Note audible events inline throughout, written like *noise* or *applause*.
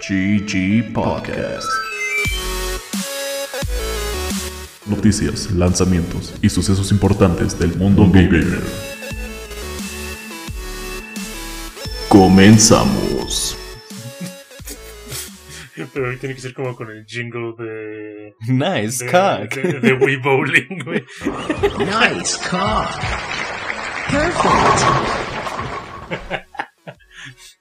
GG Podcast. Noticias, lanzamientos y sucesos importantes del mundo gamer. Comenzamos. *laughs* Pero tiene que ser como con el jingle de. Nice de, cock. de, de Wii Bowling, güey. Nice cock. Perfect. *laughs*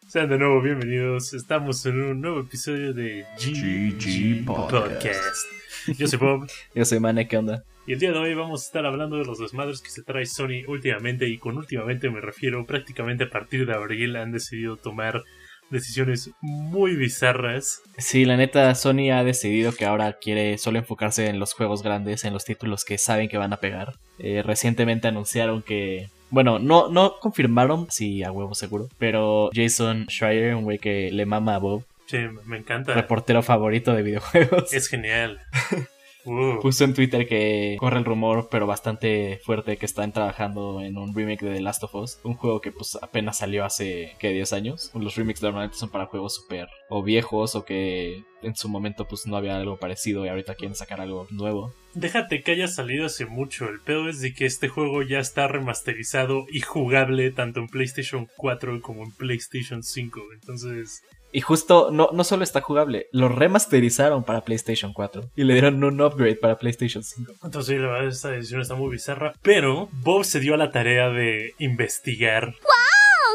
Sean de nuevo bienvenidos. Estamos en un nuevo episodio de GG Podcast. Podcast. Yo soy Bob. *laughs* Yo soy Mane, ¿qué onda? Y el día de hoy vamos a estar hablando de los desmadres que se trae Sony últimamente. Y con últimamente me refiero prácticamente a partir de abril han decidido tomar decisiones muy bizarras. Sí, la neta, Sony ha decidido que ahora quiere solo enfocarse en los juegos grandes, en los títulos que saben que van a pegar. Eh, recientemente anunciaron que. Bueno, no, no confirmaron, sí, a huevo seguro. Pero Jason Schreier, un güey que le mama a Bob, Che, me encanta. reportero favorito de videojuegos, Es genial. *laughs* Uh, puso en Twitter que corre el rumor, pero bastante fuerte, que están trabajando en un remake de The Last of Us. Un juego que pues apenas salió hace, ¿qué? 10 años. Los remakes normalmente son para juegos súper o viejos o que en su momento pues no había algo parecido y ahorita quieren sacar algo nuevo. Déjate que haya salido hace mucho. El pedo es de que este juego ya está remasterizado y jugable tanto en PlayStation 4 como en PlayStation 5. Entonces, Y justo, no, no solo está jugable, lo remasterizaron para PlayStation 4 y le dieron un upgrade para PlayStation 5. entonces sí, la verdad esta decisión está muy bizarra. Pero Bob se dio a la tarea de investigar.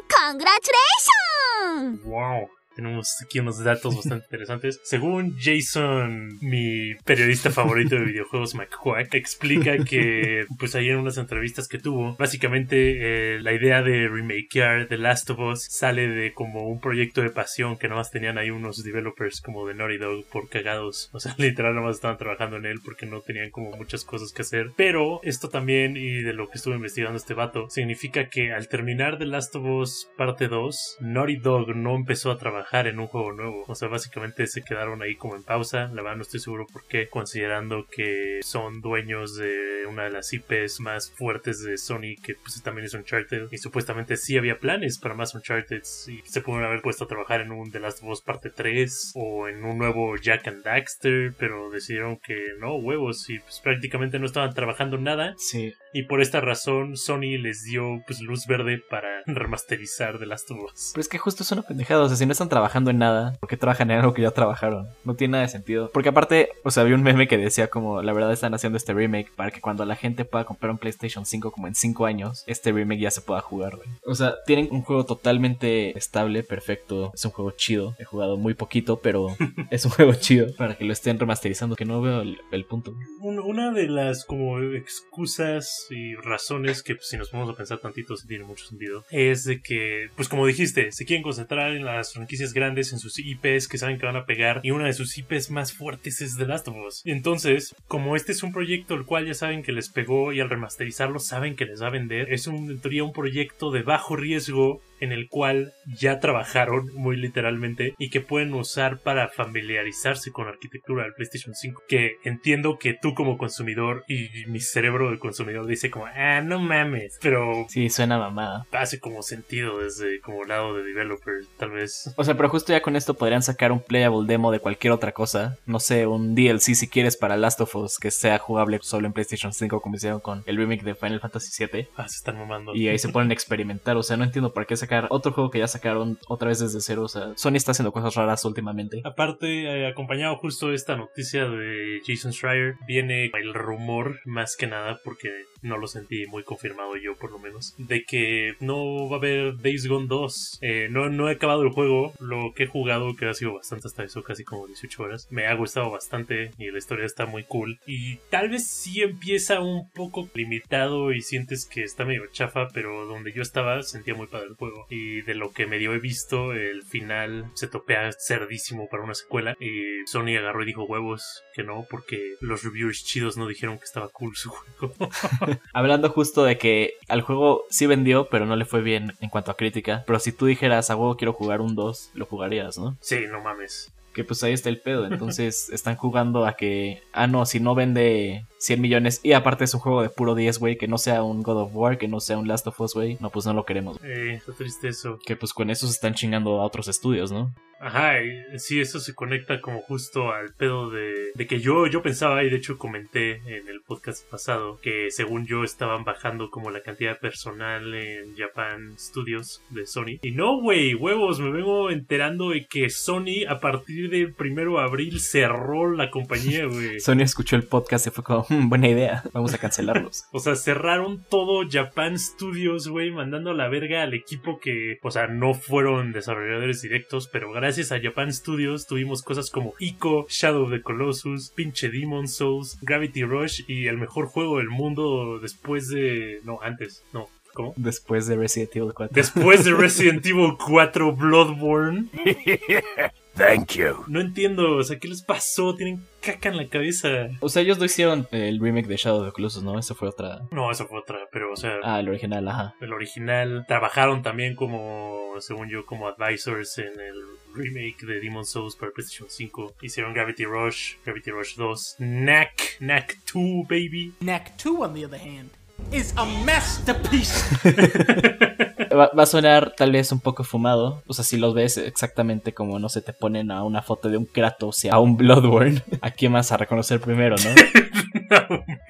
Congratulations! Wow. Tenemos aquí unos datos bastante interesantes. Según Jason, mi periodista favorito de videojuegos, McQuack, explica que, pues ahí en unas entrevistas que tuvo, básicamente eh, la idea de remakear The Last of Us sale de como un proyecto de pasión que nomás tenían ahí unos developers como de Naughty Dog por cagados. O sea, *laughs* literal nomás estaban trabajando en él porque no tenían como muchas cosas que hacer. Pero esto también, y de lo que estuve investigando este vato, significa que al terminar The Last of Us parte 2, Naughty Dog no empezó a trabajar en un juego nuevo. O sea, básicamente se quedaron ahí como en pausa. La verdad no estoy seguro por qué, considerando que son dueños de una de las IPs más fuertes de Sony, que pues también es Uncharted. Y supuestamente sí había planes para más Uncharted y se pudieron haber puesto a trabajar en un The Last of Us parte 3 o en un nuevo Jack and Daxter, pero decidieron que no, huevos, y pues prácticamente no estaban trabajando en nada. Sí. Y por esta razón Sony les dio pues luz verde para *laughs* remasterizar The Last of Us. Pero es que justo es una pendejada, o sea, si no están trabajando en nada, ¿por qué trabajan en algo que ya trabajaron? No tiene nada de sentido. Porque aparte, o sea, había un meme que decía como, la verdad están haciendo este remake para que cuando la gente pueda comprar un PlayStation 5 como en 5 años, este remake ya se pueda jugar, güey. O sea, tienen un juego totalmente estable, perfecto, es un juego chido. He jugado muy poquito, pero *laughs* es un juego chido para que lo estén remasterizando, que no veo el, el punto. Un- Una de las como excusas y razones que pues, si nos ponemos a pensar tantito sí tiene mucho sentido. Es de que pues como dijiste se quieren concentrar en las franquicias grandes en sus IPs que saben que van a pegar y una de sus IPs más fuertes es The Last of Us. Entonces como este es un proyecto el cual ya saben que les pegó y al remasterizarlo saben que les va a vender es un, en teoría un proyecto de bajo riesgo en el cual ya trabajaron muy literalmente y que pueden usar para familiarizarse con la arquitectura del PlayStation 5 que entiendo que tú como consumidor y mi cerebro de consumidor dice como ah no mames pero Sí, suena mamada. hace como sentido desde como lado de developer tal vez O sea, pero justo ya con esto podrían sacar un playable demo de cualquier otra cosa. No sé, un DLC si quieres para Last of Us que sea jugable solo en PlayStation 5 como hicieron con el remake de Final Fantasy VII. ah se están mamando Y ahí se ponen a experimentar. O sea, no entiendo por qué sacar otro juego que ya sacaron otra vez desde cero. O sea, Sony está haciendo cosas raras últimamente. Aparte, eh, acompañado justo esta noticia de Jason Schreier, viene el rumor, más que nada, porque no lo sentí muy confirmado yo por lo menos, de que no va a haber Days Gone 2. Eh, no, no he acabado el juego, lo que he jugado, que ha sido bastante hasta eso, casi como 18 horas. Me ha gustado bastante y la historia está muy cool. Y tal vez sí empieza un poco limitado y sientes que está medio chafa, pero donde yo estaba sentía muy padre el juego. Y de lo que medio he visto, el final se topea cerdísimo para una secuela. Y Sony agarró y dijo huevos que no, porque los reviewers chidos no dijeron que estaba cool su juego. *laughs* *laughs* Hablando justo de que al juego sí vendió, pero no le fue bien en cuanto a crítica. Pero si tú dijeras a huevo quiero jugar un 2, lo jugarías, ¿no? sí, no mames. Que pues ahí está el pedo. Entonces *laughs* están jugando a que, ah, no, si no vende 100 millones y aparte es un juego de puro 10, güey, que no sea un God of War, que no sea un Last of Us, güey, no, pues no lo queremos. Eh, está triste eso. Que pues con eso se están chingando a otros estudios, ¿no? Ajá, sí, eso se conecta como justo al pedo de, de que yo, yo pensaba, y de hecho comenté en el podcast pasado, que según yo estaban bajando como la cantidad de personal en Japan Studios de Sony. Y no, güey, huevos, me vengo enterando de que Sony a partir del primero de abril cerró la compañía, güey. *laughs* Sony escuchó el podcast y fue como, "Hmm, buena idea, vamos a cancelarlos. *laughs* O sea, cerraron todo Japan Studios, güey, mandando a la verga al equipo que, o sea, no fueron desarrolladores directos, pero gracias a Japan Studios tuvimos cosas como Ico, Shadow of the Colossus, pinche Demon Souls, Gravity Rush y el mejor juego del mundo después de... No, antes, no. ¿Cómo? Después de Resident Evil 4. Después de *laughs* Resident Evil 4 Bloodborne. *laughs* Thank you. No entiendo, o sea, ¿qué les pasó? Tienen caca en la cabeza. O sea, ellos no hicieron el remake de Shadow of the Colossus, ¿no? Esa fue otra. No, eso fue otra, pero, o sea... Ah, el original, ajá. el original. Trabajaron también como, según yo, como advisors en el remake de Demon Souls para PlayStation 5. Hicieron Gravity Rush, Gravity Rush 2, Knack, Knack 2, baby. Knack 2, on the other hand, is a masterpiece. *laughs* *laughs* Va, va a sonar tal vez un poco fumado. O sea, si los ves exactamente como, no sé, te ponen a una foto de un Kratos y a un Bloodborne, *laughs* ¿a quién vas a reconocer primero, no?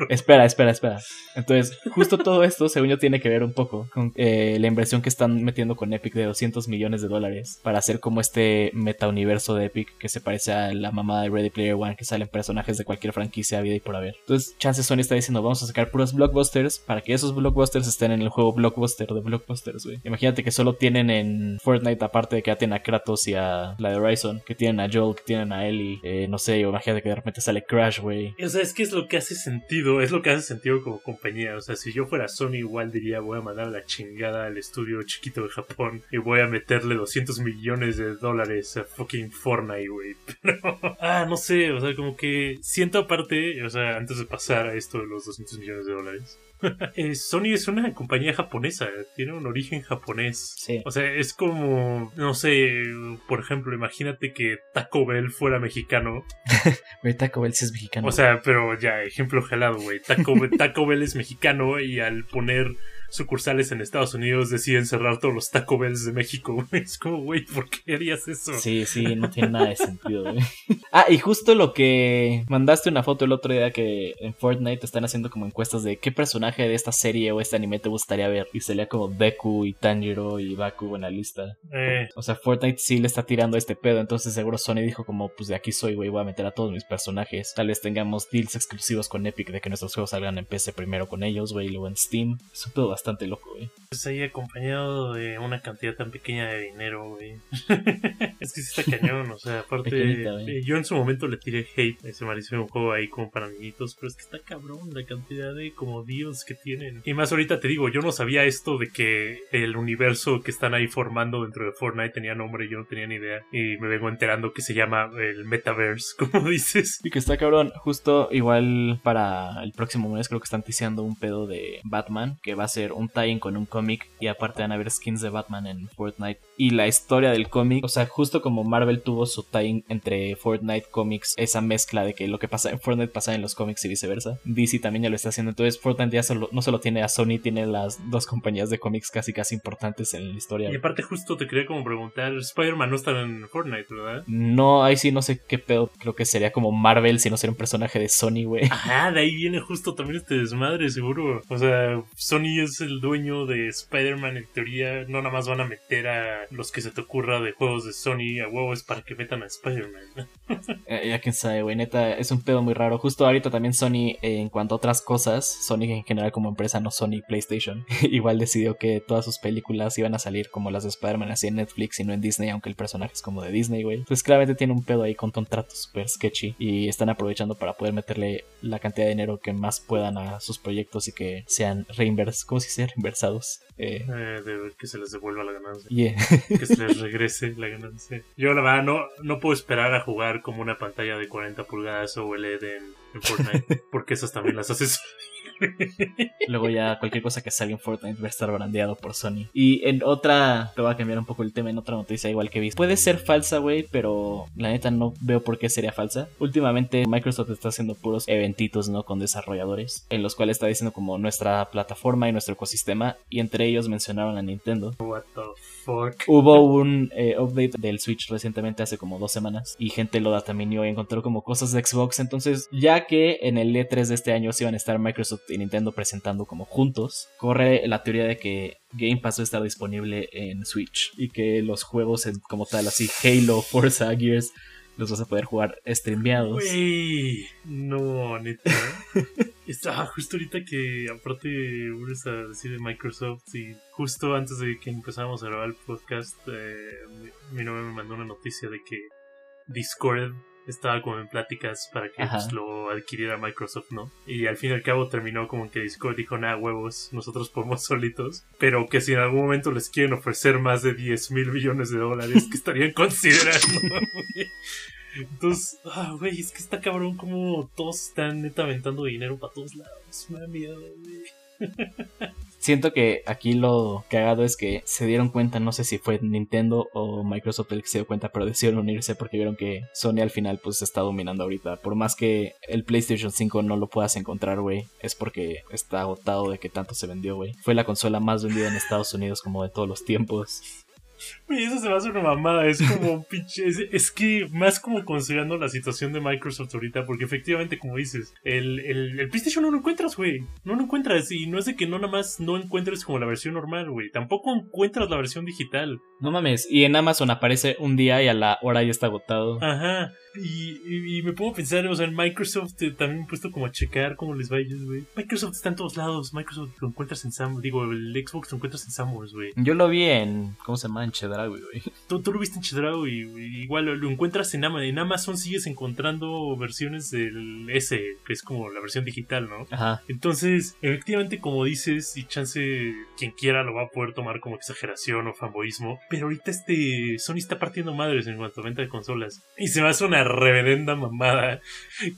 Espera, espera, espera. Entonces, justo todo esto, según yo, tiene que ver un poco con eh, la inversión que están metiendo con Epic de 200 millones de dólares para hacer como este metauniverso de Epic que se parece a la mamá de Ready Player One, que salen personajes de cualquier franquicia, vida y por haber. Entonces, Chance Sony está diciendo, vamos a sacar puros blockbusters para que esos blockbusters estén en el juego blockbuster de blockbusters, güey. Imagínate que solo tienen en Fortnite, aparte de que ya tienen a Kratos y a la de Horizon, que tienen a Joel, que tienen a Ellie, eh, no sé, imagínate que de repente sale Crash, güey. O sea, es que es lo que hace sentido, es lo que hace sentido como compañía. O sea, si yo fuera Sony, igual diría, voy a mandar la chingada al estudio chiquito de Japón y voy a meterle 200 millones de dólares a fucking Fortnite, güey. *laughs* Pero, ah, no sé, o sea, como que siento aparte, o sea, antes de pasar a esto de los 200 millones de dólares. *laughs* eh, Sony es una compañía japonesa, tiene un origen japonés. Sí. O sea, es como, no sé, por ejemplo, imagínate que Taco Bell fuera mexicano *laughs* Güey, Taco Bell sí es mexicano. o sea, pero ya, ejemplo jalado, güey. Taco, *laughs* Taco Bell es mexicano y al poner sucursales en Estados Unidos deciden cerrar todos los Taco Bells de México. *laughs* Es como, güey, ¿por qué harías eso? Sí, sí, no tiene nada de sentido, güey. *laughs* Ah, y justo lo que mandaste una foto el otro día que en Fortnite están haciendo como encuestas de qué personaje de esta serie o este anime te gustaría ver. Y salía como Deku y Tanjiro y Baku en la lista. Eh, O sea, Fortnite sí le está tirando este pedo, entonces seguro Sony dijo como, pues de aquí soy, güey, voy a meter a todos mis personajes. Tal vez tengamos deals exclusivos con Epic de que nuestros juegos salgan en PC primero con ellos, güey, y luego en Steam. Es un pedo bastante loco, güey. Pues ahí acompañado de una cantidad tan pequeña de dinero, güey. *laughs* es que sí está cañón, o sea, aparte, eh, yo en su momento le tiré hate a ese malísimo un juego ahí como para niñitos, pero es que está cabrón la cantidad de como deals que tienen. Y más ahorita te digo, yo no sabía esto de que el universo que están ahí formando dentro de Fortnite tenía nombre, yo no tenía ni idea. Y me vengo enterando que se llama el Metaverse, *laughs* como dices. Y que está cabrón, justo igual para el próximo mes creo que están ticiando un pedo de Batman, que va a ser un tie-in con un cómic y aparte van a haber skins de Batman en Fortnite. Y la historia del cómic, o sea, justo como Marvel tuvo su tie-in entre Fortnite Comics, esa mezcla de que lo que pasa en Fortnite pasa en los cómics y viceversa. DC también ya lo está haciendo, entonces Fortnite ya solo, no solo tiene a Sony, tiene las dos compañías de cómics casi casi importantes en la historia. Y aparte justo te quería como preguntar, Spider-Man no está en Fortnite, ¿verdad? No, ahí sí no sé qué pedo, creo que sería como Marvel si no sería un personaje de Sony, güey. Ajá, de ahí viene justo también este desmadre, seguro. O sea, Sony es el dueño de Spider-Man en teoría. No nada más van a meter a los que se te ocurra de juegos de Sony a huevos para que metan a Spider-Man. *laughs* Eh, ya quién sabe, güey, neta, es un pedo muy raro. Justo ahorita también Sony, eh, en cuanto a otras cosas, Sony en general como empresa, no Sony PlayStation, *laughs* igual decidió que todas sus películas iban a salir como las de Spider-Man así en Netflix y no en Disney, aunque el personaje es como de Disney, güey. Entonces claramente tiene un pedo ahí con contratos súper sketchy y están aprovechando para poder meterle la cantidad de dinero que más puedan a sus proyectos y que sean reimversados, ¿cómo se dice? Reimversados. Eh, Eh, de que se les devuelva la ganancia. yeah. *laughs* Que se les regrese la ganancia. Yo la verdad no, no puedo esperar a jugar como una pantalla de 40 pulgadas OLED en, en Fortnite. *laughs* Porque esas también las haces. Luego ya cualquier cosa que salga en Fortnite va a estar brandeado por Sony. Y en otra, te voy a cambiar un poco el tema, en otra noticia igual que vi. Puede ser falsa, güey, pero la neta no veo por qué sería falsa. Últimamente Microsoft está haciendo puros eventitos, ¿no? Con desarrolladores, en los cuales está diciendo como nuestra plataforma y nuestro ecosistema, y entre ellos mencionaron a Nintendo. What the fuck. Hubo un eh, update del Switch recientemente, hace como dos semanas, y gente lo dataminió y encontró como cosas de Xbox. Entonces, ya que en el E3 de este año se iban a estar Microsoft y Nintendo presentando como juntos, corre la teoría de que Game Pass va a estar disponible en Switch y que los juegos en- como tal, así Halo, Forza, Gears, los vas a poder jugar streameados. Wey, no, neta. *laughs* Estaba justo ahorita que, aparte, vuelves a decir de Microsoft y justo antes de que empezáramos a grabar el podcast, eh, mi, mi novia me mandó una noticia de que Discord estaba como en pláticas para que pues, lo adquiriera Microsoft, ¿no? Y al fin y al cabo terminó como que Discord dijo, nah, huevos, nosotros podemos *laughs* solitos, pero que si en algún momento les quieren ofrecer más de 10 mil millones de dólares, que estarían *laughs* considerando. *laughs* Entonces, ah, güey, es que está cabrón como todos están neta aventando dinero para todos lados. Me da miedo, güey. Siento que aquí lo cagado es que se dieron cuenta, no sé si fue Nintendo o Microsoft el que se dio cuenta, pero decidieron unirse porque vieron que Sony al final pues está dominando ahorita. Por más que el PlayStation 5 no lo puedas encontrar, güey, es porque está agotado de que tanto se vendió, güey. Fue la consola más vendida en Estados Unidos como de todos los tiempos. Güey, eso se me hace una mamada. Es como un pinche. Es, es que más como considerando la situación de Microsoft ahorita, porque efectivamente, como dices, el, el, el PlayStation no lo encuentras, güey. No lo encuentras. Y no es de que no nada más no encuentres como la versión normal, güey. Tampoco encuentras la versión digital. No mames, y en Amazon aparece un día y a la hora ya está agotado. Ajá. Y, y, y me pongo a pensar, o sea, en Microsoft eh, también me he puesto como a checar cómo les va a ellos, güey. Microsoft está en todos lados. Microsoft lo encuentras en Sam. Digo, el Xbox lo encuentras en Samuels, güey. Yo lo vi en. ¿Cómo se llama? En Chedraui, güey. *laughs* Tú, tú lo viste en Chedraui igual lo, lo encuentras en Amazon. En Amazon sigues encontrando versiones del S, que es como la versión digital, ¿no? Ajá. Entonces, efectivamente, como dices, y chance quien quiera lo va a poder tomar como exageración o fanboyismo. Pero ahorita este Sony está partiendo madres en cuanto a venta de consolas. Y se me hace una reverenda mamada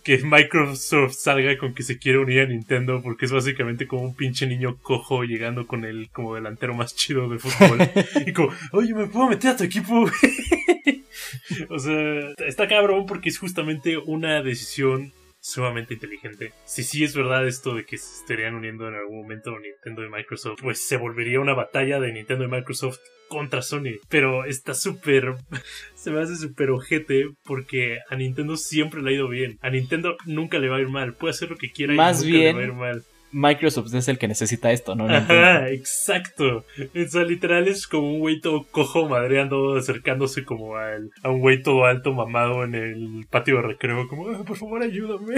que Microsoft salga con que se quiere unir a Nintendo porque es básicamente como un pinche niño cojo llegando con el como delantero más chido de fútbol. *laughs* y como, oye, ¿me puedo meter a tu equipo? *laughs* o sea, está cabrón porque es justamente una decisión sumamente inteligente. Si sí es verdad esto de que se estarían uniendo en algún momento Nintendo y Microsoft, pues se volvería una batalla de Nintendo y Microsoft contra Sony. Pero está súper... *laughs* se me hace súper ojete porque a Nintendo siempre le ha ido bien. A Nintendo nunca le va a ir mal. Puede hacer lo que quiera Más y nunca bien, le va a ir mal. Microsoft es el que necesita esto, ¿no? Ajá, exacto. O sea, literal es como un güey todo cojo madreando, acercándose como al, a un güey todo alto mamado en el patio de recreo, como, "Ah, por favor, ayúdame.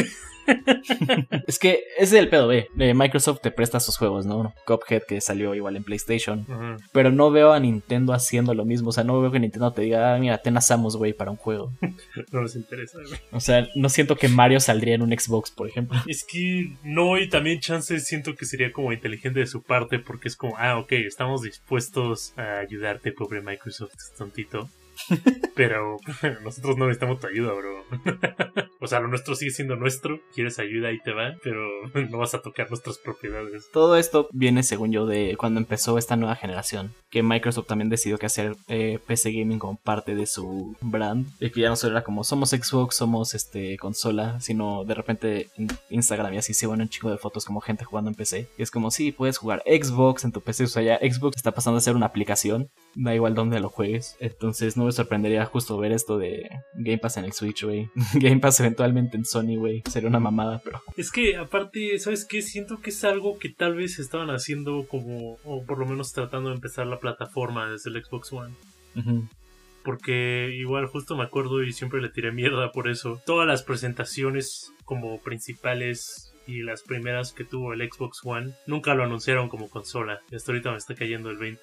Es que ese es el pedo. Eh, Microsoft te presta sus juegos, ¿no? Cuphead que salió igual en PlayStation. Pero no veo a Nintendo haciendo lo mismo. O sea, no veo que Nintendo te diga, ah, mira, ten a Samus, güey, para un juego. *laughs* No les interesa, güey. O sea, no siento que Mario saldría en un Xbox, por ejemplo. Es que no, y también chance siento que sería como inteligente de su parte, porque es como, ah, ok, estamos dispuestos a ayudarte, pobre Microsoft, tontito. Pero *laughs* nosotros no necesitamos tu ayuda, bro. *laughs* o sea, lo nuestro sigue siendo nuestro. Quieres ayuda, ahí te va, pero *laughs* no vas a tocar nuestras propiedades. Todo esto viene, según yo, de cuando empezó esta nueva generación. Que Microsoft también decidió que hacer eh, PC Gaming como parte de su brand. Y que ya no solo era como somos Xbox, somos este consola, sino de repente en Instagram y así se van un chico de fotos como gente jugando en PC. Y es como, sí, puedes jugar Xbox en tu PC. O sea, ya Xbox está pasando a ser una aplicación. Da igual dónde lo juegues. Entonces no me sorprendería justo ver esto de Game Pass en el Switch, güey. *laughs* Game Pass eventualmente en Sony, güey. Sería una mamada, pero... Es que aparte, ¿sabes qué? Siento que es algo que tal vez estaban haciendo como, o por lo menos tratando de empezar la plataforma desde el Xbox One. Porque igual justo me acuerdo y siempre le tiré mierda por eso. Todas las presentaciones como principales y las primeras que tuvo el Xbox One nunca lo anunciaron como consola. Y hasta ahorita me está cayendo el 20.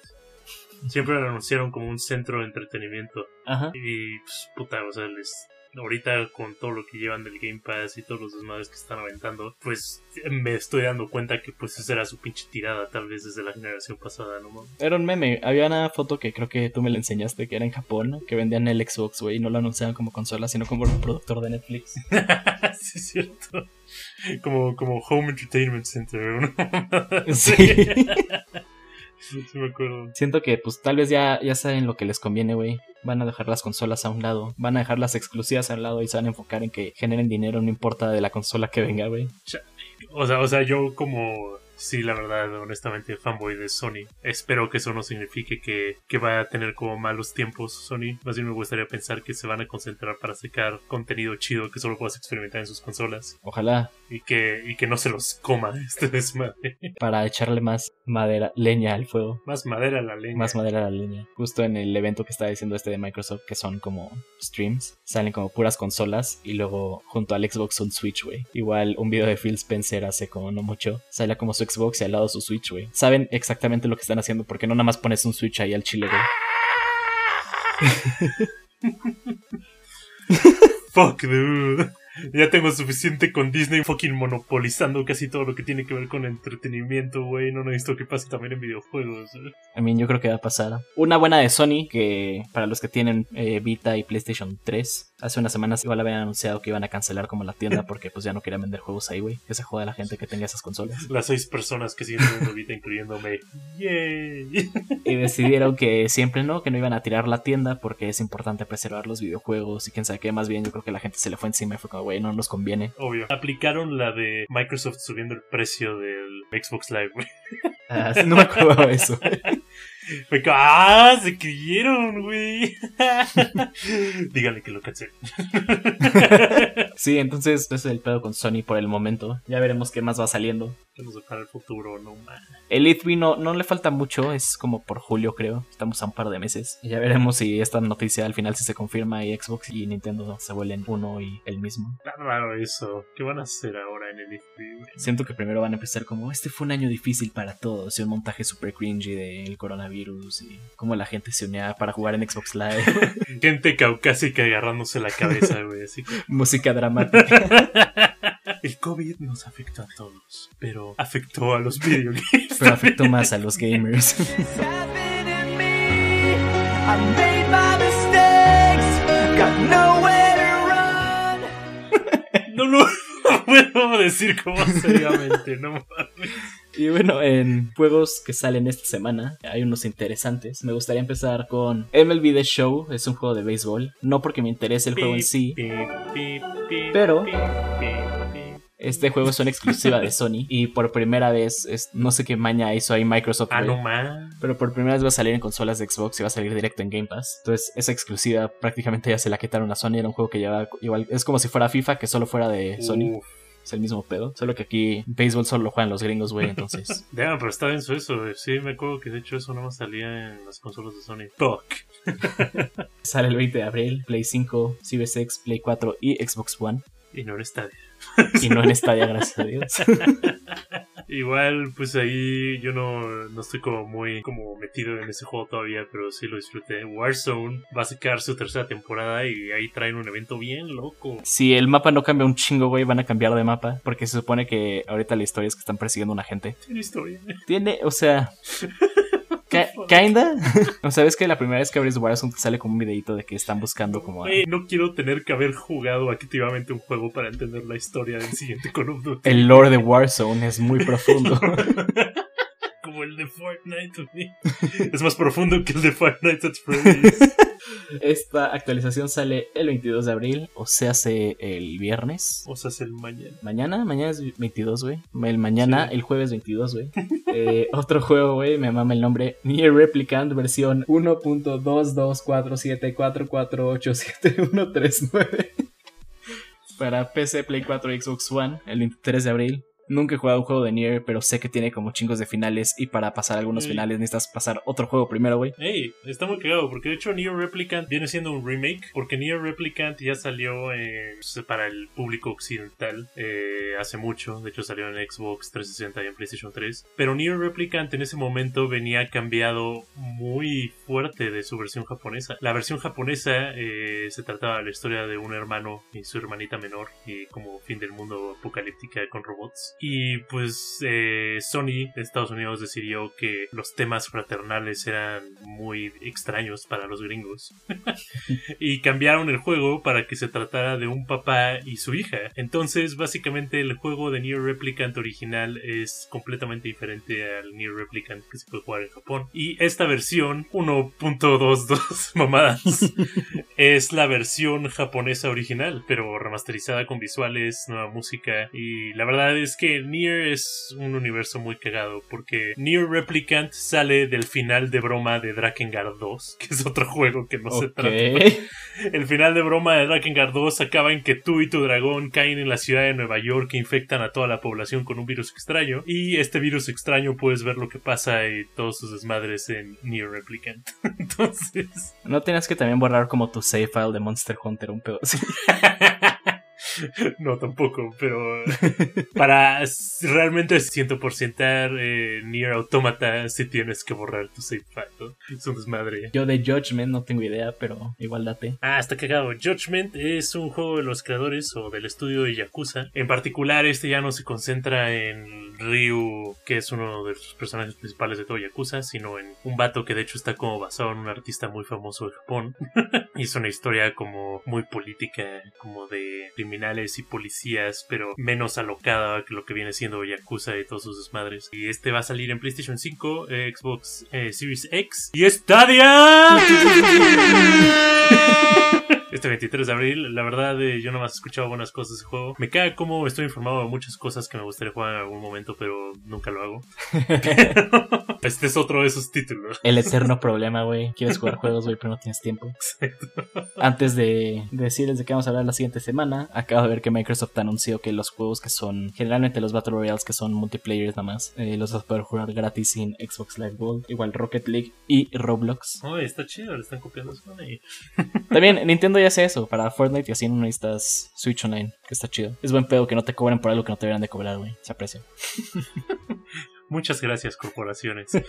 Siempre lo anunciaron como un centro de entretenimiento. Ajá. Y pues puta, o sea, les ahorita con todo lo que llevan del Game Pass y todos los desmadres que están aventando, pues me estoy dando cuenta que pues esa era su pinche tirada tal vez desde la generación pasada, ¿no? Era un meme. Había una foto que creo que tú me la enseñaste, que era en Japón, que vendían el Xbox, güey, y no lo anunciaban como consola, sino como un productor de Netflix. *laughs* sí, es cierto. Como, como Home Entertainment Center, ¿no? Sí. *laughs* Sí, me acuerdo. Siento que, pues, tal vez ya, ya saben lo que les conviene, güey. Van a dejar las consolas a un lado, van a dejar las exclusivas a un lado y se van a enfocar en que generen dinero, no importa de la consola que venga, güey. O sea, o sea, yo como Sí, la verdad, honestamente, fanboy de Sony. Espero que eso no signifique que, que va a tener como malos tiempos Sony. Más bien me gustaría pensar que se van a concentrar para sacar contenido chido que solo puedas experimentar en sus consolas. Ojalá Y que, y que no se los coma *laughs* este desmadre. para echarle más madera, leña al fuego. Más madera a la leña. Más madera a la leña. Justo en el evento que estaba diciendo este de Microsoft, que son como streams, salen como puras consolas y luego junto al Xbox un Switch, güey. Igual un video de Phil Spencer hace como no mucho, sale como su Xbox y al lado su Switch, güey. Saben exactamente lo que están haciendo porque no nada más pones un Switch ahí al chile, güey. *laughs* Fuck, dude. Ya tengo suficiente con Disney fucking monopolizando casi todo lo que tiene que ver con entretenimiento, güey. No necesito que pase también en videojuegos. ¿eh? I mean, yo creo que va a pasar. Una buena de Sony, que para los que tienen eh, Vita y PlayStation 3, hace unas semanas igual habían anunciado que iban a cancelar como la tienda *laughs* porque pues ya no querían vender juegos ahí, güey. Que se joda la gente que tenga esas consolas. Las seis personas que siguen teniendo Vita, incluyéndome. Yay. Y decidieron que siempre no, que no iban a tirar la tienda porque es importante preservar los videojuegos y quién sabe qué. Más bien yo creo que la gente se le fue encima y fue como, güey, no nos conviene. Obvio. Aplicaron la de Microsoft subiendo el precio del Xbox Live, güey. Ah, no me de eso. *laughs* Como, ¡ah! Se creyeron, güey. *laughs* Díganle que lo cancelen. Sí, entonces ese es el pedo con Sony por el momento. Ya veremos qué más va saliendo. Que nos depara el futuro, no más. El E3 no, no le falta mucho, es como por julio creo. Estamos a un par de meses. Y ya veremos si esta noticia al final si se confirma y Xbox y Nintendo se vuelven uno y el mismo. Está raro eso. ¿Qué van a hacer ahora en el E3, güey? Siento que primero van a empezar como, este fue un año difícil para todos, y un montaje super cringy del coronavirus y cómo la gente se unía para jugar en Xbox Live, *laughs* Gente caucásica agarrándose la cabeza, güey. *laughs* Música dramática. *laughs* El COVID nos afectó a todos, pero afectó a los videogames. Pero afectó más a los gamers. *laughs* No lo *laughs* puedo decir como seriamente, no mames. Y bueno, en juegos que salen esta semana hay unos interesantes. Me gustaría empezar con MLB The Show, es un juego de béisbol. No porque me interese el juego en sí, Pero-. Este juego es una exclusiva de Sony. Y por primera vez, es- no sé qué maña hizo ahí Microsoft. Ah, no. Pero por primera vez va a salir en consolas de Xbox y va a salir directo en Game Pass. Entonces, esa exclusiva prácticamente ya se la quitaron a Sony. Era un juego que lleva igual. Es como si fuera FIFA, que solo fuera de Sony. Uf. Es el mismo pedo. Solo que aquí béisbol solo lo juegan los gringos, güey. Entonces, *laughs* Damn, pero está denso eso. güey. Sí, me acuerdo que de hecho eso no más salía en las consolas de Sony. Fuck. *laughs* sale el 20 de abril. Play 5, Series X, Play 4 y Xbox One. Y no en Stadia. *laughs* Y no en Stadia, gracias a Dios. *laughs* Igual, pues ahí yo no, no estoy como muy como metido en ese juego todavía, pero sí lo disfruté. Warzone va a sacar su tercera temporada y ahí traen un evento bien loco. Si el mapa no cambia un chingo, güey, van a cambiar de mapa. Porque se supone que ahorita la historia es que están persiguiendo a una gente. Tiene historia. Tiene, o sea. *laughs* Ki- Kinda. *laughs* o sea, ves que la primera vez que abres Warzone te sale como un videito de que están buscando como a- Güey, no quiero tener que haber jugado activamente un juego para entender la historia del siguiente Duty. El lore de Warzone es muy profundo. *laughs* Como el de Fortnite. güey. *laughs* es más profundo que el de Nights at Freddy's. *laughs* Esta actualización sale el 22 de abril, o se hace el viernes. o sea, es el mañana. Mañana, mañana es 22, güey. El mañana, Sí. el jueves 22, güey. Eh, *laughs* otro juego, güey, me mama el nombre. Nier Replicant versión 1.22474487139. Para PC, Play 4 y Xbox One, el 23 de abril. Nunca he jugado un juego de Nier, pero sé que tiene como chingos de finales y para pasar algunos Sí. finales necesitas pasar otro juego primero, güey. Ey, está muy cagado porque de hecho Nier Replicant viene siendo un remake porque Nier Replicant ya salió eh, para el público occidental eh, hace mucho, de hecho salió en Xbox 360 y en PlayStation 3, pero Nier Replicant en ese momento venía cambiado muy fuerte de su versión japonesa. La versión japonesa eh, se trataba de la historia de un hermano y su hermanita menor y como fin del mundo apocalíptica con robots. Y pues eh, Sony de Estados Unidos decidió que los temas fraternales eran muy extraños para los gringos. *laughs* y cambiaron el juego para que se tratara de un papá y su hija. Entonces, básicamente, el juego de Nier Replicant original es completamente diferente al Nier Replicant que se puede jugar en Japón. Y esta versión, 1.22 *laughs* mamadas, *laughs* es la versión japonesa original, pero remasterizada con visuales, nueva música. Y la verdad es que que Nier es un universo muy cagado porque Nier Replicant sale del final de broma de Drakengard 2, *laughs* que es otro juego que no se Ok. trata. El final de broma de Drakengard 2 acaba en que tú y tu dragón caen en la ciudad de Nueva York e infectan a toda la población con un virus extraño. Y este virus extraño puedes ver lo que pasa y todos sus desmadres en Nier Replicant. *laughs* Entonces, ¿No tenías que también borrar como tu save file de Monster Hunter un pedo así? *laughs* *laughs* no tampoco, pero para s- realmente 100% eh, Nier Automata si tienes que borrar tu save file. ¿no? Es un desmadre. Yo de Judgment no tengo idea, pero igual date. Ah, está cagado. Judgment es un juego de los creadores o del estudio de Yakuza. En particular, este ya no se concentra en Ryu, que es uno de los personajes principales de todo Yakuza, sino en un vato que de hecho está como basado en un artista muy famoso de Japón. *laughs* es una historia como muy política, como de y policías, pero menos alocada que lo que viene siendo Yakuza y todos sus desmadres. Y este va a salir en PlayStation 5, eh, Xbox eh, Series X y Stadia. *laughs* Este 23 de abril, la verdad, eh, yo nomás he escuchado buenas cosas de ese juego. Me cae como estoy informado de muchas cosas que me gustaría jugar en algún momento, pero nunca lo hago. *laughs* *laughs* este es otro de esos títulos. El eterno problema, güey. Quieres jugar juegos, güey, pero no tienes tiempo. Antes de decirles de qué vamos a hablar la siguiente semana, acabo de ver que Microsoft anunció que los juegos que son, generalmente los Battle Royales que son multiplayers nada más, eh, los vas a poder jugar gratis sin Xbox Live Gold, igual Rocket League y Roblox. Oye, está chido, le están copiando eso. También Nintendo ya hace eso para Fortnite y así no necesitas Switch Online, que está chido. Es buen pedo que no te cobren por algo que no te deberían de cobrar, güey. Se aprecia. *laughs* Muchas gracias, corporaciones. *laughs*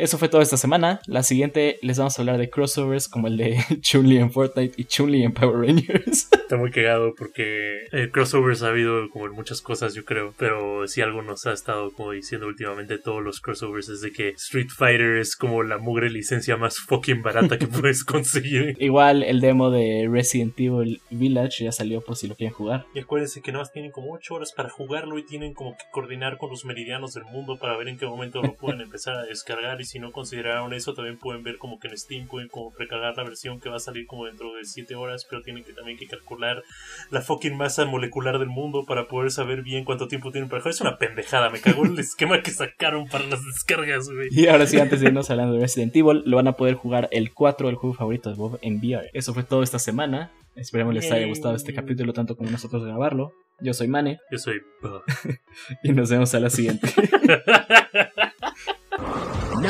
Eso fue todo esta semana. La siguiente les vamos a hablar de crossovers como el de *laughs* Chun-Li en Fortnite y Chun-Li en Power Rangers. *laughs* Está muy cagado porque eh, crossovers ha habido como en muchas cosas, yo creo. Pero si algo nos ha estado como diciendo últimamente todos los crossovers es de que Street Fighter es como la mugre licencia más fucking barata que *laughs* puedes conseguir. Igual el demo de Resident Evil Village ya salió por si lo quieren jugar. Y acuérdense que nada más tienen como 8 horas para jugarlo y tienen como que coordinar con los meridianos del mundo para ver en qué momento lo pueden empezar a descargar. Y si no consideraron eso, también pueden ver como que en Steam pueden como precargar la versión que va a salir como dentro de 7 horas, pero tienen que también que calcular la fucking masa molecular del mundo para poder saber bien cuánto tiempo tienen para jugar. Es una pendejada, me cagó el *laughs* esquema que sacaron para las descargas, güey. Y ahora sí, antes de irnos hablando de Resident Evil, lo van a poder jugar el 4, el juego favorito de Bob, en VR. Eso fue todo esta semana. Esperemos les haya gustado este capítulo tanto como nosotros grabarlo. Yo soy Mane Yo soy... *laughs* Y nos vemos a la siguiente. *laughs*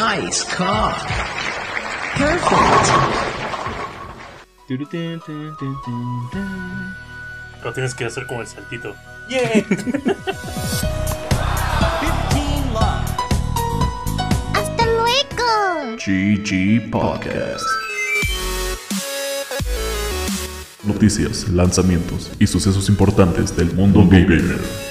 Nice cock. Perfect. Pero tienes que hacer como el saltito. 15 love. Hasta luego. GG Podcast. Noticias, lanzamientos y sucesos importantes del mundo gamer.